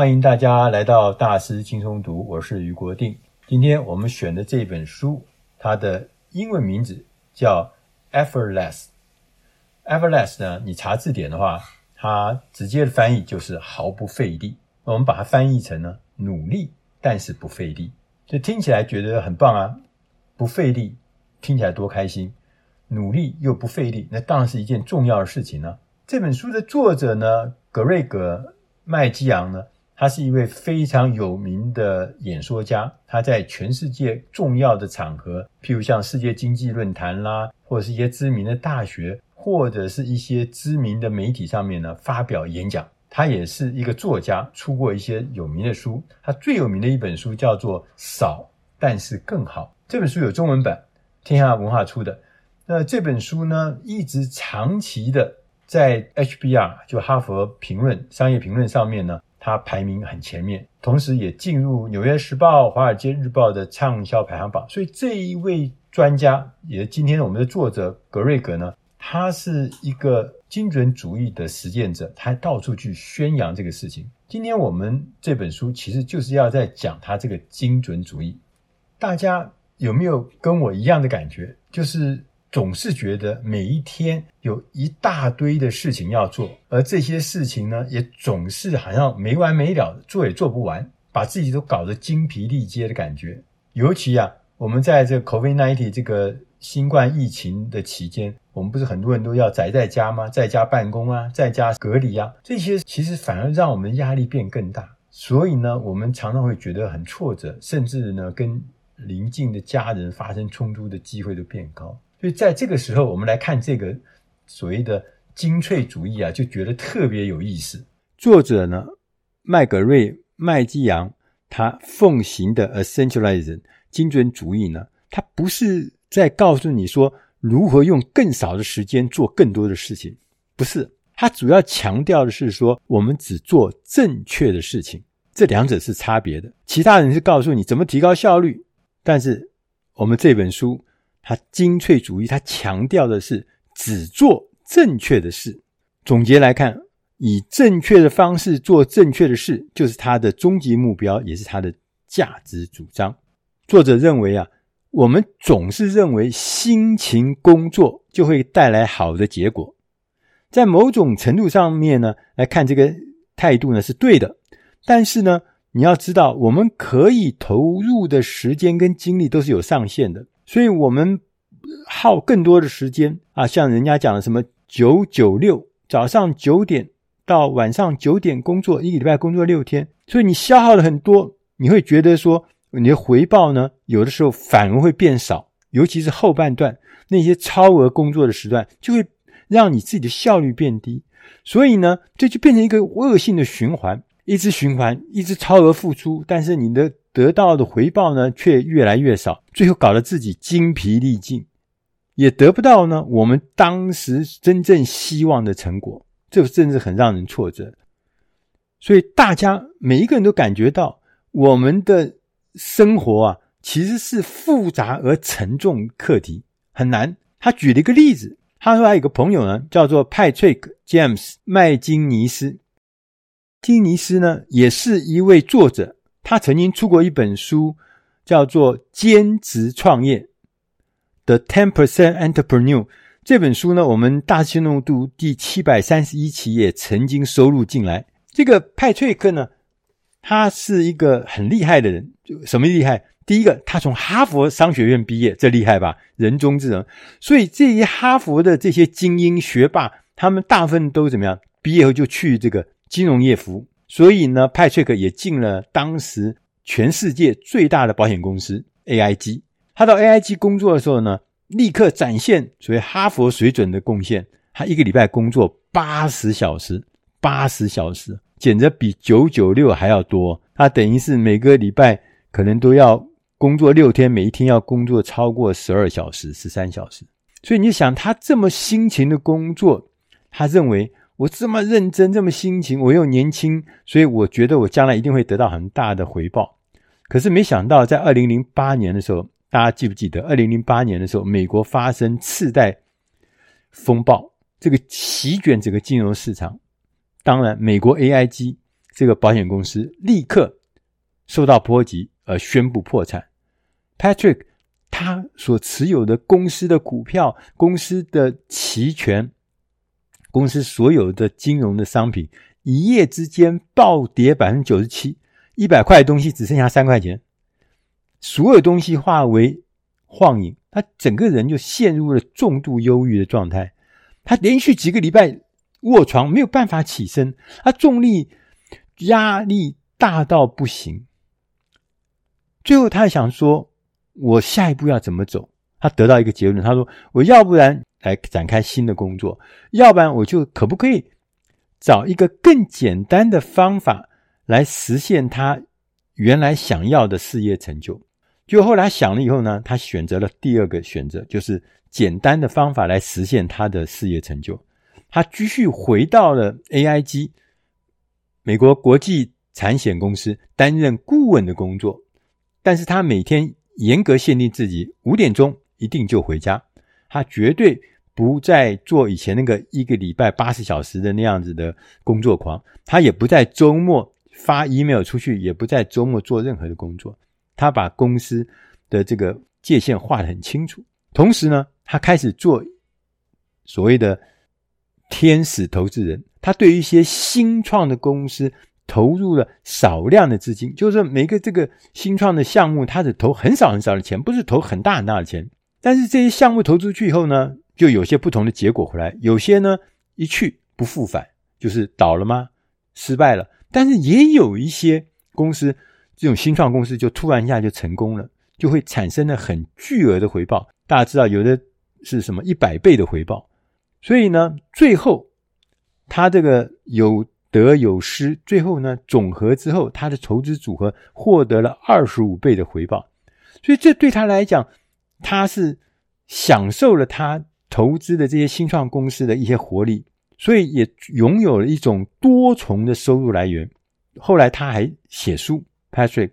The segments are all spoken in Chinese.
欢迎大家来到大师轻松读，我是余国定。今天我们选的这本书，它的英文名字叫 Effortless。Effortless 呢，你查字典的话，它直接的翻译就是毫不费力。我们把它翻译成呢，努力但是不费力，就听起来觉得很棒啊！不费力，听起来多开心。努力又不费力，那当然是一件重要的事情呢。这本书的作者呢，格瑞格麦基昂呢。他是一位非常有名的演说家，他在全世界重要的场合，譬如像世界经济论坛啦，或者是一些知名的大学，或者是一些知名的媒体上面呢，发表演讲。他也是一个作家，出过一些有名的书。他最有名的一本书叫做《少但是更好》，这本书有中文版，天下文化出的。那这本书呢，一直长期的在 HBR，就哈佛评论商业评论上面呢。他排名很前面，同时也进入《纽约时报》《华尔街日报》的畅销排行榜。所以这一位专家，也今天我们的作者格瑞格呢，他是一个精准主义的实践者，他到处去宣扬这个事情。今天我们这本书其实就是要在讲他这个精准主义。大家有没有跟我一样的感觉？就是。总是觉得每一天有一大堆的事情要做，而这些事情呢，也总是好像没完没了，做也做不完，把自己都搞得精疲力竭的感觉。尤其啊，我们在这个 COVID-19 这个新冠疫情的期间，我们不是很多人都要宅在家吗？在家办公啊，在家隔离啊，这些其实反而让我们压力变更大。所以呢，我们常常会觉得很挫折，甚至呢，跟邻近的家人发生冲突的机会都变高。所以在这个时候，我们来看这个所谓的精粹主义啊，就觉得特别有意思。作者呢，麦格瑞麦基扬，他奉行的 Essentialism 精准主义呢，他不是在告诉你说如何用更少的时间做更多的事情，不是，他主要强调的是说，我们只做正确的事情，这两者是差别的。其他人是告诉你怎么提高效率，但是我们这本书。他精粹主义，他强调的是只做正确的事。总结来看，以正确的方式做正确的事，就是他的终极目标，也是他的价值主张。作者认为啊，我们总是认为辛勤工作就会带来好的结果，在某种程度上面呢，来看这个态度呢是对的。但是呢，你要知道，我们可以投入的时间跟精力都是有上限的。所以我们耗更多的时间啊，像人家讲的什么九九六，早上九点到晚上九点工作，一个礼拜工作六天，所以你消耗了很多，你会觉得说你的回报呢，有的时候反而会变少，尤其是后半段那些超额工作的时段，就会让你自己的效率变低，所以呢，这就变成一个恶性的循环，一直循环，一直超额付出，但是你的。得到的回报呢，却越来越少，最后搞得自己精疲力尽，也得不到呢我们当时真正希望的成果，这真是很让人挫折。所以大家每一个人都感觉到，我们的生活啊，其实是复杂而沉重课题，很难。他举了一个例子，他说他有个朋友呢，叫做派翠克 ·James 麦金尼斯，金尼斯呢也是一位作者。他曾经出过一本书，叫做《兼职创业》The Ten Percent Entrepreneur。这本书呢，我们大师轻松读第七百三十一期也曾经收录进来。这个派翠克呢，他是一个很厉害的人。就什么厉害？第一个，他从哈佛商学院毕业，这厉害吧？人中之人。所以这些哈佛的这些精英学霸，他们大部分都怎么样？毕业后就去这个金融业服务。所以呢，派翠克也进了当时全世界最大的保险公司 AIG。他到 AIG 工作的时候呢，立刻展现所谓哈佛水准的贡献。他一个礼拜工作八十小时，八十小时，简直比九九六还要多。他等于是每个礼拜可能都要工作六天，每一天要工作超过十二小时、十三小时。所以你想，他这么辛勤的工作，他认为。我这么认真，这么辛勤，我又年轻，所以我觉得我将来一定会得到很大的回报。可是没想到，在二零零八年的时候，大家记不记得？二零零八年的时候，美国发生次贷风暴，这个席卷整个金融市场。当然，美国 AIG 这个保险公司立刻受到波及而宣布破产。Patrick 他所持有的公司的股票、公司的期权、公司所有的金融的商品，一夜之间暴跌百分之九十七，一百块的东西只剩下三块钱，所有东西化为幻影，他整个人就陷入了重度忧郁的状态。他连续几个礼拜卧床，没有办法起身，他重力压力大到不行。最后，他想说：“我下一步要怎么走？”他得到一个结论，他说：“我要不然来展开新的工作，要不然我就可不可以找一个更简单的方法来实现他原来想要的事业成就。”就后来想了以后呢，他选择了第二个选择，就是简单的方法来实现他的事业成就。他继续回到了 AIG 美国国际产险公司担任顾问的工作，但是他每天严格限定自己五点钟一定就回家，他绝对不再做以前那个一个礼拜八十小时的那样子的工作狂，他也不在周末发 email 出去，也不在周末做任何的工作。他把公司的这个界限画得很清楚，同时呢，他开始做所谓的天使投资人。他对于一些新创的公司投入了少量的资金，就是每个这个新创的项目，他只投很少很少的钱，不是投很大很大的钱。但是这些项目投出去以后呢，就有些不同的结果回来。有些呢一去不复返，就是倒了吗？失败了。但是也有一些公司。这种新创公司就突然一下就成功了，就会产生了很巨额的回报。大家知道，有的是什么一百倍的回报。所以呢，最后他这个有得有失，最后呢总和之后，他的投资组合获得了二十五倍的回报。所以这对他来讲，他是享受了他投资的这些新创公司的一些活力，所以也拥有了一种多重的收入来源。后来他还写书。Patrick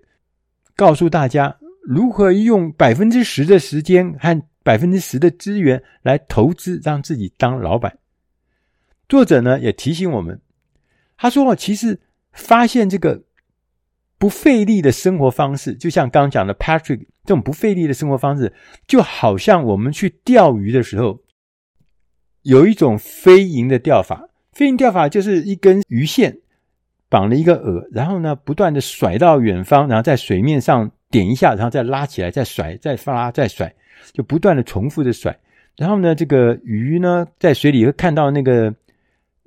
告诉大家如何用百分之十的时间和百分之十的资源来投资，让自己当老板。作者呢也提醒我们，他说：“其实发现这个不费力的生活方式，就像刚刚讲的 Patrick 这种不费力的生活方式，就好像我们去钓鱼的时候，有一种飞蝇的钓法。飞蝇钓法就是一根鱼线。”绑了一个饵，然后呢，不断的甩到远方，然后在水面上点一下，然后再拉起来，再甩，再拉，再甩，就不断的重复的甩。然后呢，这个鱼呢，在水里会看到那个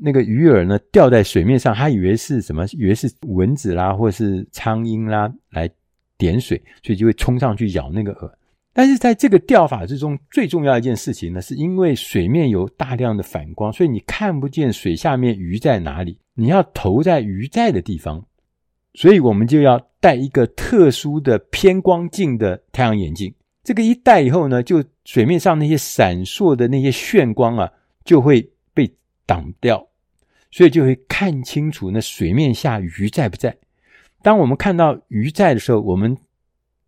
那个鱼饵呢掉在水面上，他以为是什么？以为是蚊子啦，或是苍蝇啦，来点水，所以就会冲上去咬那个饵。但是在这个钓法之中，最重要一件事情呢，是因为水面有大量的反光，所以你看不见水下面鱼在哪里。你要投在鱼在的地方，所以我们就要戴一个特殊的偏光镜的太阳眼镜。这个一戴以后呢，就水面上那些闪烁的那些眩光啊，就会被挡掉，所以就会看清楚那水面下鱼在不在。当我们看到鱼在的时候，我们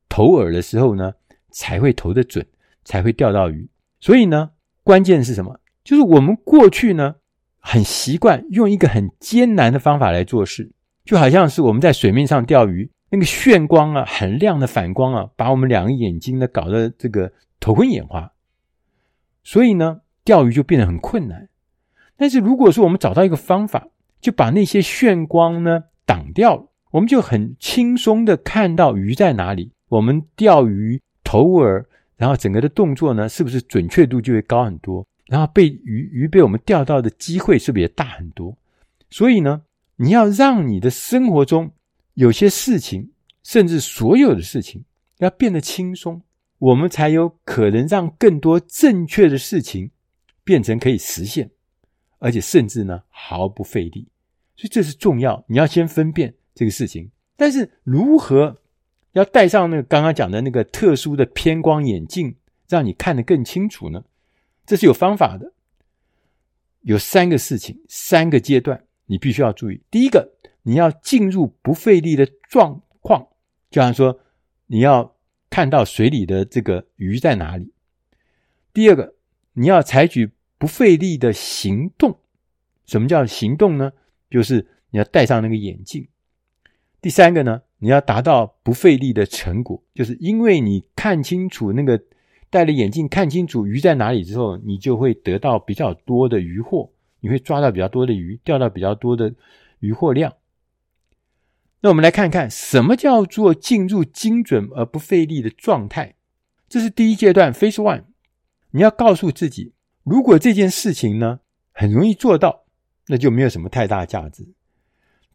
投饵的时候呢，才会投得准，才会钓到鱼。所以呢，关键是什么？就是我们过去呢，很习惯用一个很艰难的方法来做事，就好像是我们在水面上钓鱼，那个眩光啊，很亮的反光啊，把我们两个眼睛呢搞得这个头昏眼花。所以呢，钓鱼就变得很困难。但是如果说我们找到一个方法，就把那些眩光呢挡掉了，我们就很轻松的看到鱼在哪里。我们钓鱼。投饵，然后整个的动作呢，是不是准确度就会高很多？然后被鱼鱼被我们钓到的机会是不是也大很多？所以呢，你要让你的生活中有些事情，甚至所有的事情，要变得轻松，我们才有可能让更多正确的事情变成可以实现，而且甚至呢毫不费力。所以这是重要，你要先分辨这个事情。但是如何？要戴上那个刚刚讲的那个特殊的偏光眼镜，让你看得更清楚呢？这是有方法的。有三个事情，三个阶段，你必须要注意。第一个，你要进入不费力的状况，就像说你要看到水里的这个鱼在哪里。第二个，你要采取不费力的行动。什么叫行动呢？就是你要戴上那个眼镜，第三个呢，你要达到不费力的成果，就是因为你看清楚那个戴了眼镜看清楚鱼在哪里之后，你就会得到比较多的鱼获，你会抓到比较多的鱼，钓到比较多的鱼获量。那我们来看看什么叫做进入精准而不费力的状态。这是第一阶段，Phase One。你要告诉自己，如果这件事情呢很容易做到，那就没有什么太大价值。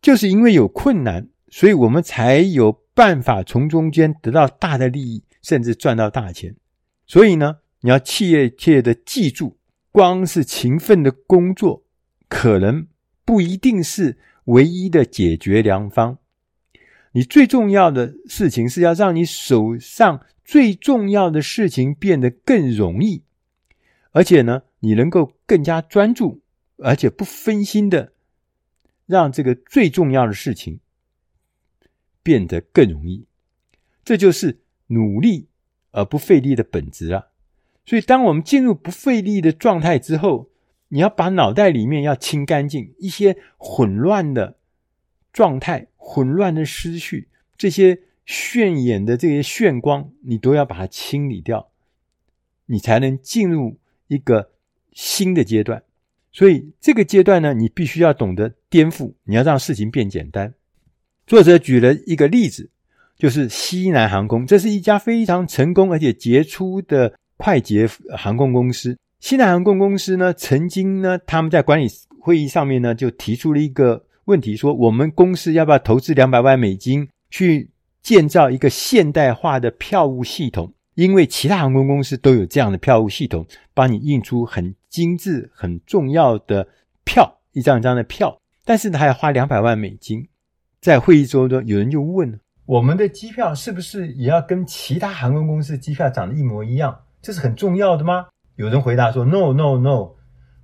就是因为有困难，所以我们才有办法从中间得到大的利益，甚至赚到大钱。所以呢，你要切切的记住，光是勤奋的工作，可能不一定是唯一的解决良方。你最重要的事情是要让你手上最重要的事情变得更容易，而且呢，你能够更加专注，而且不分心的让这个最重要的事情变得更容易。这就是努力而不费力的本质啊！所以，当我们进入不费力的状态之后，你要把脑袋里面要清干净一些混乱的状态。混乱的思绪，这些炫眼的这些炫光，你都要把它清理掉，你才能进入一个新的阶段。所以这个阶段呢，你必须要懂得颠覆，你要让事情变简单。作者举了一个例子，就是西南航空，这是一家非常成功而且杰出的快捷航空公司。西南航空公司呢，曾经呢，他们在管理会议上面呢，就提出了一个。问题说，我们公司要不要投资两百万美金去建造一个现代化的票务系统？因为其他航空公司都有这样的票务系统，帮你印出很精致、很重要的票，一张一张的票。但是呢，还要花两百万美金。在会议桌中，有人就问：我们的机票是不是也要跟其他航空公司机票长得一模一样？这是很重要的吗？有人回答说：“No，No，No，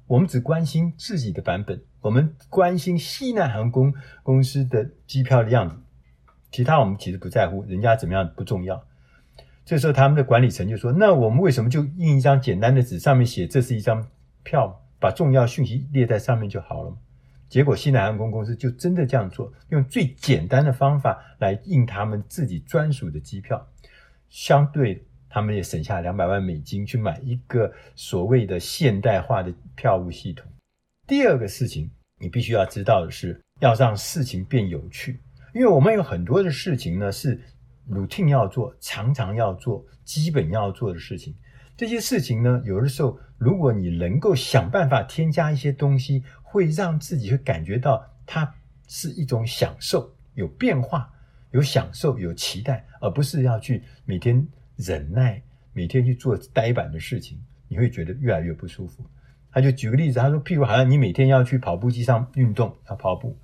我们只关心自己的版本。我们关心西南航空公司的机票的样子，其他我们其实不在乎，人家怎么样不重要。这时候他们的管理层就说：“那我们为什么就印一张简单的纸，上面写这是一张票，把重要讯息列在上面就好了？”结果西南航空公司就真的这样做，用最简单的方法来印他们自己专属的机票，相对他们也省下两百万美金去买一个所谓的现代化的票务系统。第二个事情，你必须要知道的是，要让事情变有趣。因为我们有很多的事情呢，是 routine 要做，常常要做，基本要做的事情。这些事情呢，有的时候，如果你能够想办法添加一些东西，会让自己会感觉到它是一种享受，有变化，有享受，有期待，而不是要去每天忍耐，每天去做呆板的事情，你会觉得越来越不舒服。他就举个例子，他说：“譬如好像你每天要去跑步机上运动，要跑步，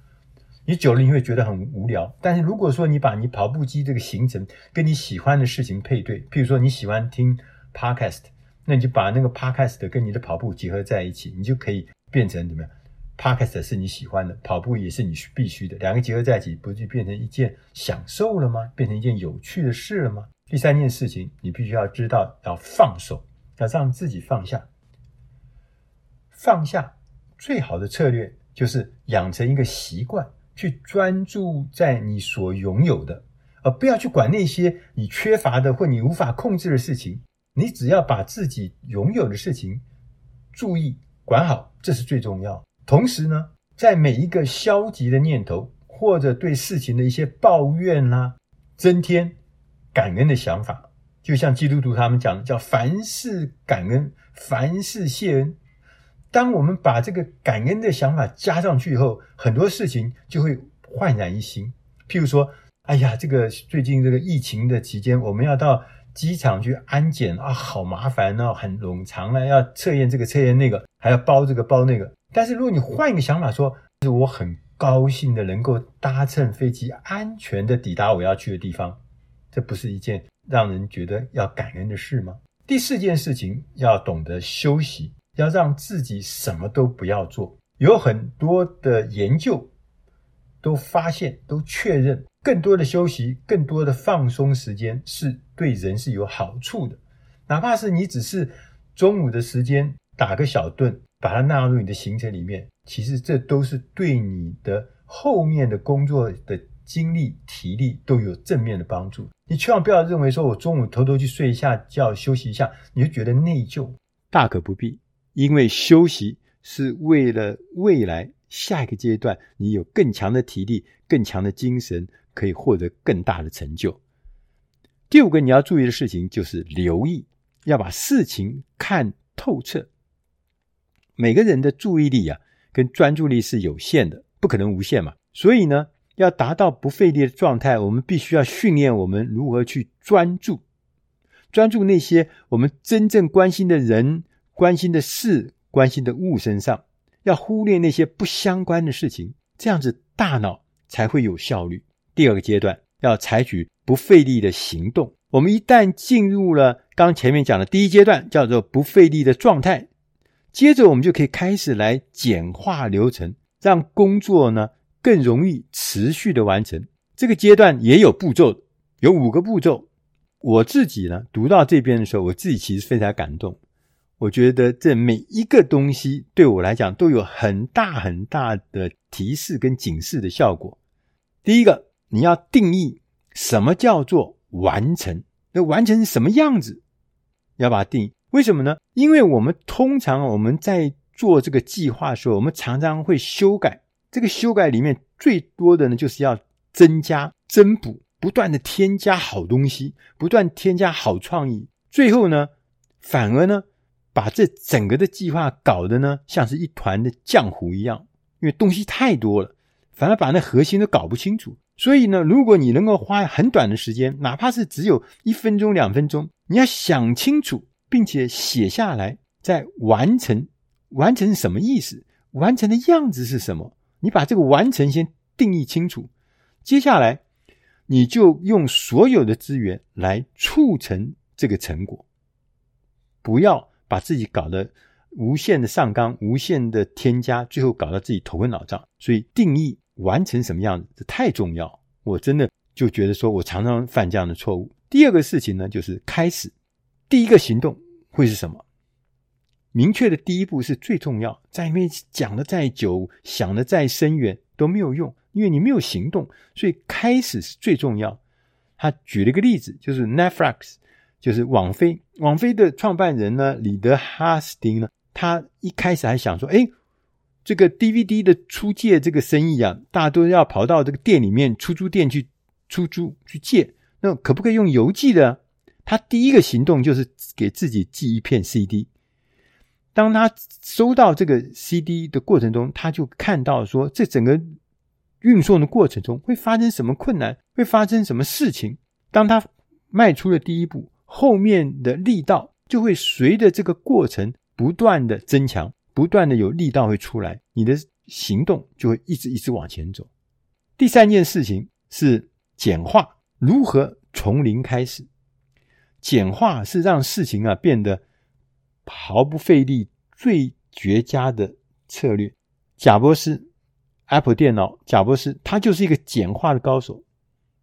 你久了你会觉得很无聊。但是如果说你把你跑步机这个行程跟你喜欢的事情配对，譬如说你喜欢听 podcast，那你就把那个 podcast 跟你的跑步结合在一起，你就可以变成怎么样？podcast 是你喜欢的，跑步也是你必须的，两个结合在一起，不就变成一件享受了吗？变成一件有趣的事了吗？第三件事情，你必须要知道要放手，要让自己放下。”放下最好的策略就是养成一个习惯，去专注在你所拥有的，而不要去管那些你缺乏的或你无法控制的事情。你只要把自己拥有的事情注意管好，这是最重要。同时呢，在每一个消极的念头或者对事情的一些抱怨啦，增添感恩的想法。就像基督徒他们讲的，叫凡事感恩，凡事谢恩。当我们把这个感恩的想法加上去以后，很多事情就会焕然一新。譬如说，哎呀，这个最近这个疫情的期间，我们要到机场去安检啊，好麻烦哦，很冗长了，要测验这个测验那个，还要包这个包那个。但是如果你换一个想法说，是我很高兴的能够搭乘飞机安全的抵达我要去的地方，这不是一件让人觉得要感恩的事吗？第四件事情，要懂得休息。要让自己什么都不要做，有很多的研究都发现、都确认，更多的休息、更多的放松时间是对人是有好处的。哪怕是你只是中午的时间打个小盹，把它纳入你的行程里面，其实这都是对你的后面的工作的精力、体力都有正面的帮助。你千万不要认为说我中午偷偷去睡一下觉、休息一下，你就觉得内疚，大可不必。因为休息是为了未来下一个阶段，你有更强的体力、更强的精神，可以获得更大的成就。第五个你要注意的事情就是留意，要把事情看透彻。每个人的注意力啊，跟专注力是有限的，不可能无限嘛。所以呢，要达到不费力的状态，我们必须要训练我们如何去专注，专注那些我们真正关心的人、关心的事、关心的物身上，要忽略那些不相关的事情，这样子大脑才会有效率。第二个阶段要采取不费力的行动。我们一旦进入了刚前面讲的第一阶段，叫做不费力的状态。接着，我们就可以开始来简化流程，让工作呢更容易持续的完成。这个阶段也有步骤，有五个步骤。我自己呢读到这边的时候，我自己其实非常感动。我觉得这每一个东西对我来讲都有很大很大的提示跟警示的效果。第一个，你要定义什么叫做完成，那完成是什么样子，要把它定义。为什么呢？因为我们通常我们在做这个计划的时候，我们常常会修改。这个修改里面最多的呢，就是要增加、增补，不断的添加好东西，不断添加好创意。最后呢，反而呢，把这整个的计划搞得呢，像是一团的浆糊一样。因为东西太多了，反而把那核心都搞不清楚。所以呢，如果你能够花很短的时间，哪怕是只有一分钟、两分钟，你要想清楚。并且写下来，再完成。完成什么意思？完成的样子是什么？你把这个完成先定义清楚。接下来，你就用所有的资源来促成这个成果。不要把自己搞得无限的上纲、无限的添加，最后搞到自己头昏脑胀。所以，定义完成什么样子，这太重要。我真的就觉得说，我常常犯这样的错误。第二个事情呢，就是开始。第一个行动会是什么？明确的第一步是最重要。在里面讲的再久，想的再深远都没有用，因为你没有行动。所以开始是最重要。他举了一个例子，就是 Netflix，就是网飞。网飞的创办人呢，李德哈斯汀呢，他一开始还想说：“哎，这个 DVD 的出借这个生意啊，大家都要跑到这个店里面出租店去出租去借，那可不可以用邮寄的？”他第一个行动就是给自己寄一片 CD。当他收到这个 CD 的过程中，他就看到说，这整个运送的过程中会发生什么困难，会发生什么事情。当他迈出了第一步，后面的力道就会随着这个过程不断的增强，不断的有力道会出来，你的行动就会一直一直往前走。第三件事情是简化，如何从零开始？简化是让事情啊变得毫不费力、最绝佳的策略。贾博士，Apple 电脑，贾博士他就是一个简化的高手。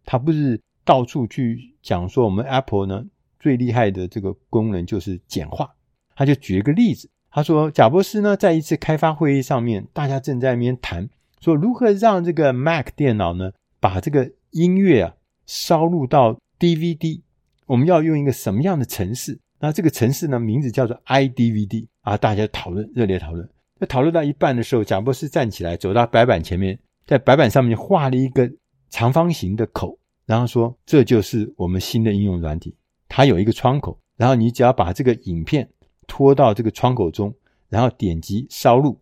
他不是到处去讲说我们 Apple 呢最厉害的这个功能就是简化。他就举一个例子，他说贾伯斯呢在一次开发会议上面，大家正在那边谈说如何让这个 Mac 电脑呢把这个音乐啊烧录到 DVD。我们要用一个什么样的程式？那这个程式呢，名字叫做 iDVD 啊！大家讨论，热烈讨论。在讨论到一半的时候，贾伯斯站起来，走到白板前面，在白板上面画了一个长方形的口，然后说：“这就是我们新的应用软体。它有一个窗口，然后你只要把这个影片拖到这个窗口中，然后点击烧录，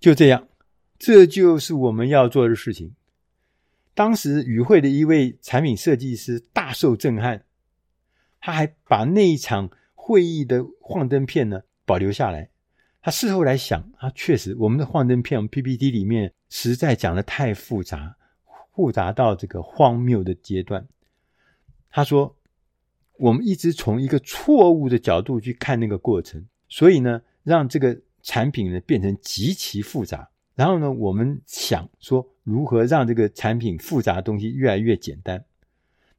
就这样，这就是我们要做的事情。”当时与会的一位产品设计师大受震撼，他还把那一场会议的幻灯片呢保留下来。他事后来想，他确实我们的幻灯片 PPT 里面实在讲的太复杂，复杂到这个荒谬的阶段。他说，我们一直从一个错误的角度去看那个过程，所以呢，让这个产品呢变成极其复杂。然后呢，我们想说如何让这个产品复杂的东西越来越简单。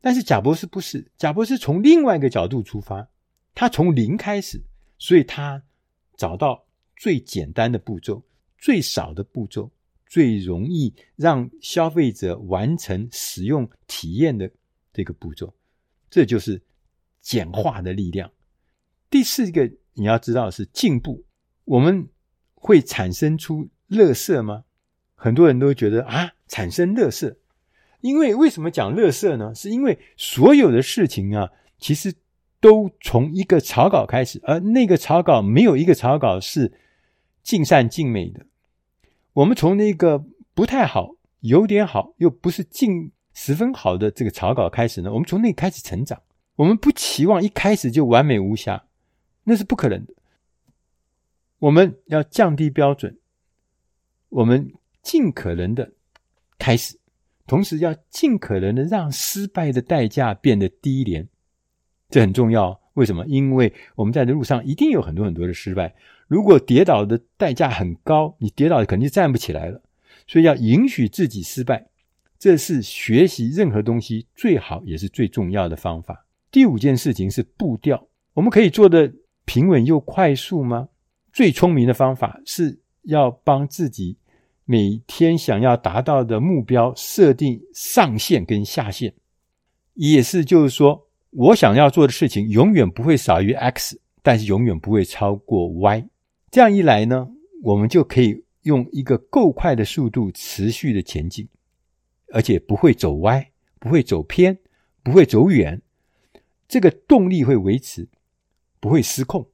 但是贾博士不是，贾博士从另外一个角度出发，他从零开始，所以他找到最简单的步骤、最少的步骤、最容易让消费者完成使用体验的这个步骤。这就是简化的力量。第四个你要知道是进步，我们会产生出乐色吗？很多人都觉得啊，产生乐色，因为为什么讲乐色呢？是因为所有的事情啊，其实都从一个草稿开始，而那个草稿没有一个草稿是尽善尽美的。我们从那个不太好、有点好又不是尽十分好的这个草稿开始呢，我们从那开始成长。我们不期望一开始就完美无瑕，那是不可能的。我们要降低标准，我们。尽可能的开始，同时要尽可能的让失败的代价变得低廉，这很重要。为什么？因为我们在这路上一定有很多很多的失败。如果跌倒的代价很高，你跌倒肯定站不起来了。所以要允许自己失败，这是学习任何东西最好也是最重要的方法。第五件事情是步调，我们可以做得平稳又快速吗？最聪明的方法是要帮自己。每天想要达到的目标设定上限跟下限，也是就是说，我想要做的事情永远不会少于 X，但是永远不会超过 Y。这样一来呢，我们就可以用一个够快的速度持续的前进，而且不会走歪，不会走偏，不会走远。这个动力会维持，不会失控。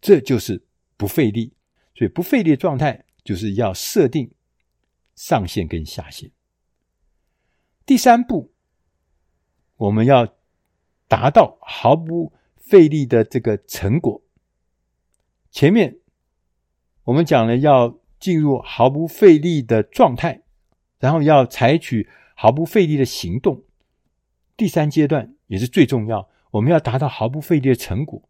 这就是不费力，所以不费力状态。就是要设定上限跟下限。第三步，我们要达到毫不费力的这个成果。前面我们讲了要进入毫不费力的状态，然后要采取毫不费力的行动。第三阶段也是最重要，我们要达到毫不费力的成果。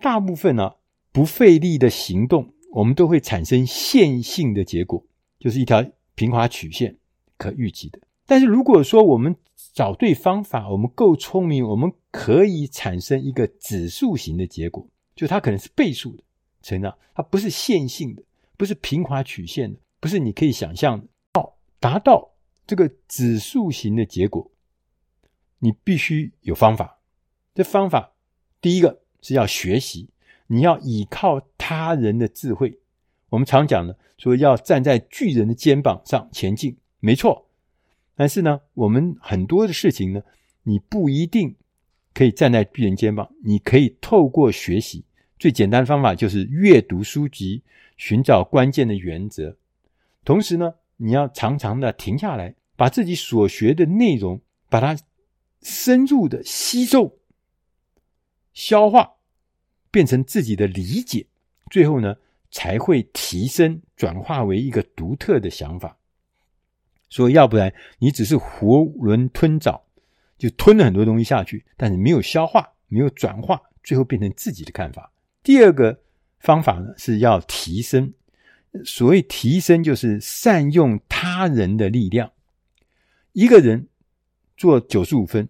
大部分呢，不费力的行动。我们都会产生线性的结果，就是一条平滑曲线，可预计的。但是如果说我们找对方法，我们够聪明，我们可以产生一个指数型的结果，就它可能是倍数的成长，它不是线性的，不是平滑曲线的，不是你可以想象的。要达到这个指数型的结果，你必须有方法。这方法第一个是要学习。你要依靠他人的智慧，我们常讲的说要站在巨人的肩膀上前进，没错。但是呢，我们很多的事情呢，你不一定可以站在巨人肩膀，你可以透过学习，最简单的方法就是阅读书籍，寻找关键的原则。同时呢，你要常常的停下来，把自己所学的内容，把它深入的吸收、消化。变成自己的理解，最后呢，才会提升转化为一个独特的想法。所以，要不然你只是囫囵吞枣，就吞了很多东西下去，但是没有消化，没有转化，最后变成自己的看法。第二个方法呢，是要提升。所谓提升，就是善用他人的力量。一个人做九十五分，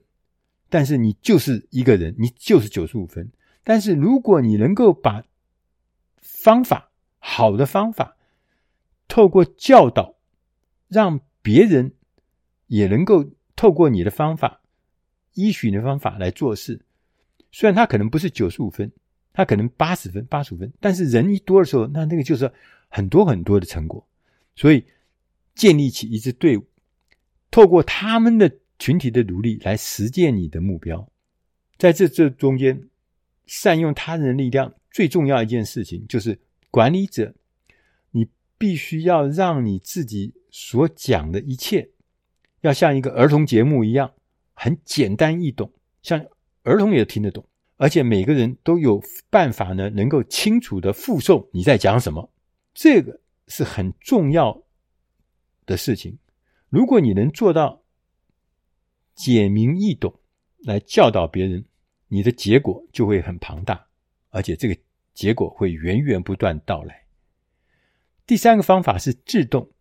但是你就是一个人，你就是九十五分。但是，如果你能够把方法，好的方法，透过教导，让别人也能够透过你的方法，依循的方法来做事，虽然他可能不是九十五分，他可能八十分、八十五分，但是人一多的时候，那那个就是很多很多的成果。所以，建立起一支队伍，透过他们的群体的努力来实践你的目标，在这这中间。善用他人力量，最重要一件事情就是管理者，你必须要让你自己所讲的一切，要像一个儿童节目一样，很简单易懂，像儿童也听得懂，而且每个人都有办法呢，能够清楚地复诵你在讲什么，这个是很重要的事情。如果你能做到简明易懂，来教导别人。你的结果就会很庞大，而且这个结果会源源不断到来。第三个方法是自动，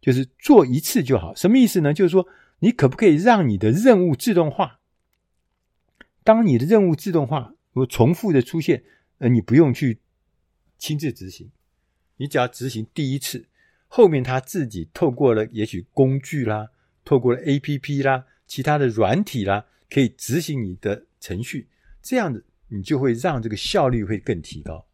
就是做一次就好。什么意思呢？就是说，你可不可以让你的任务自动化？当你的任务自动化，如果重复的出现，呃，你不用去亲自执行，你只要执行第一次，后面他自己透过了也许工具啦，透过了 APP 啦，其他的软体啦，可以执行你的程序，这样子你就会让这个效率会更提高。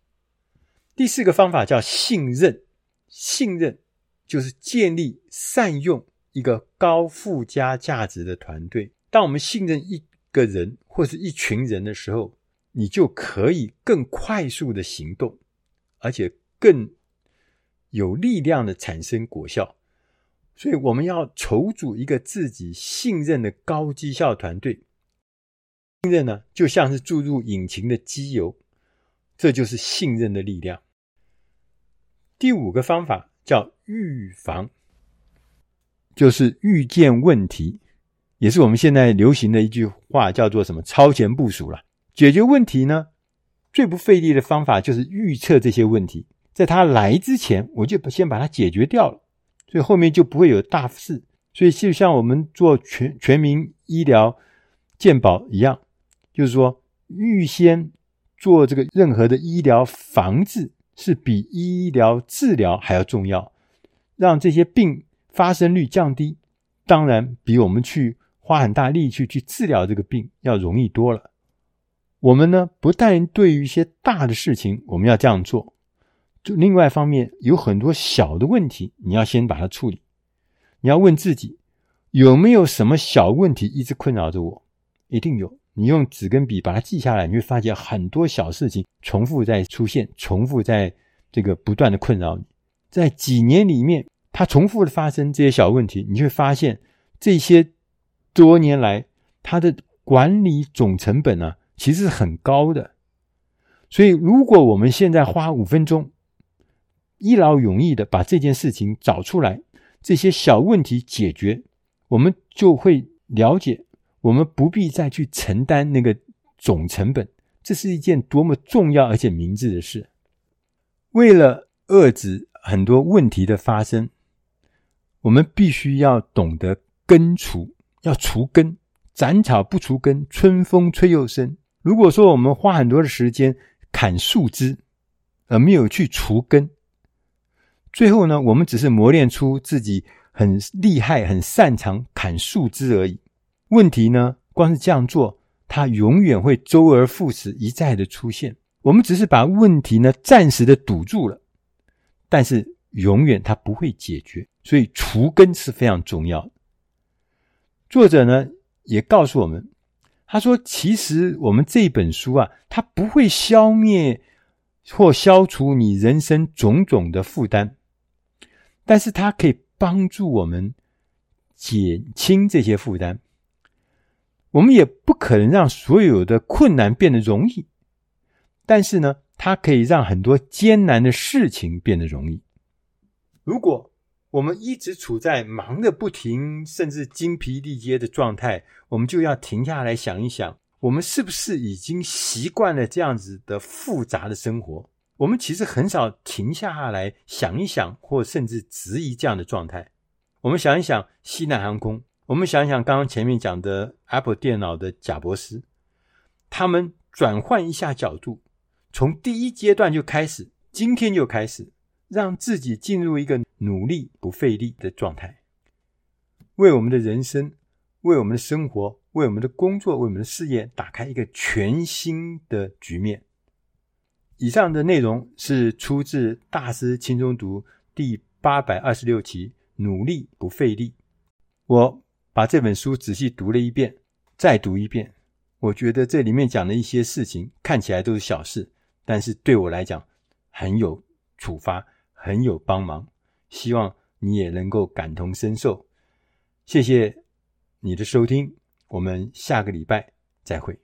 第四个方法叫信任，信任就是建立善用一个高附加价值的团队。当我们信任一个人或是一群人的时候，你就可以更快速的行动，而且更有力量的产生果效。所以我们要筹组一个自己信任的高绩效团队。信任呢，就像是注入引擎的机油，这就是信任的力量。第五个方法叫预防，就是预见问题。也是我们现在流行的一句话，叫做什么“超前部署”了。解决问题呢，最不费力的方法就是预测这些问题，在它来之前，我就先把它解决掉了，所以后面就不会有大事。所以就像我们做全全民医疗健保一样，就是说预先做这个任何的医疗防治，是比医疗治疗还要重要，让这些病发生率降低，当然比我们去。花很大力气去治疗这个病要容易多了。我们呢，不但对于一些大的事情我们要这样做，就另外一方面有很多小的问题，你要先把它处理。你要问自己，有没有什么小问题一直困扰着我？一定有。你用纸跟笔把它记下来，你会发现很多小事情重复在出现，重复在这个不断的困扰你。在几年里面，它重复的发生这些小问题，你会发现这些。多年来，它的管理总成本呢，其实是很高的。所以，如果我们现在花五分钟，一劳永逸的把这件事情找出来，这些小问题解决，我们就会了解，我们不必再去承担那个总成本。这是一件多么重要而且明智的事。为了遏制很多问题的发生，我们必须要懂得根除。要除根，斩草不除根，春风吹又生。如果说我们花很多的时间砍树枝，而没有去除根，最后呢，我们只是磨练出自己很厉害、很擅长砍树枝而已。问题呢，光是这样做，它永远会周而复始，一再的出现。我们只是把问题呢暂时的堵住了，但是永远它不会解决。所以除根是非常重要的。作者呢也告诉我们，他说：“其实我们这本书啊，它不会消灭或消除你人生种种的负担，但是它可以帮助我们减轻这些负担。我们也不可能让所有的困难变得容易，但是呢，它可以让很多艰难的事情变得容易。如果……”我们一直处在忙个不停，甚至精疲力竭的状态，我们就要停下来想一想，我们是不是已经习惯了这样子的复杂的生活？我们其实很少停下来想一想，或甚至质疑这样的状态。我们想一想西南航空，我们想一想刚刚前面讲的 Apple 电脑的贾博士，他们转换一下角度，从第一阶段就开始，今天就开始。让自己进入一个努力不费力的状态，为我们的人生、为我们的生活、为我们的工作、为我们的事业打开一个全新的局面。以上的内容是出自《大师轻松读》第八百二十六期《努力不费力》。我把这本书仔细读了一遍，再读一遍，我觉得这里面讲的一些事情看起来都是小事，但是对我来讲很有触发。很有帮忙，希望你也能够感同身受。谢谢你的收听，我们下个礼拜再会。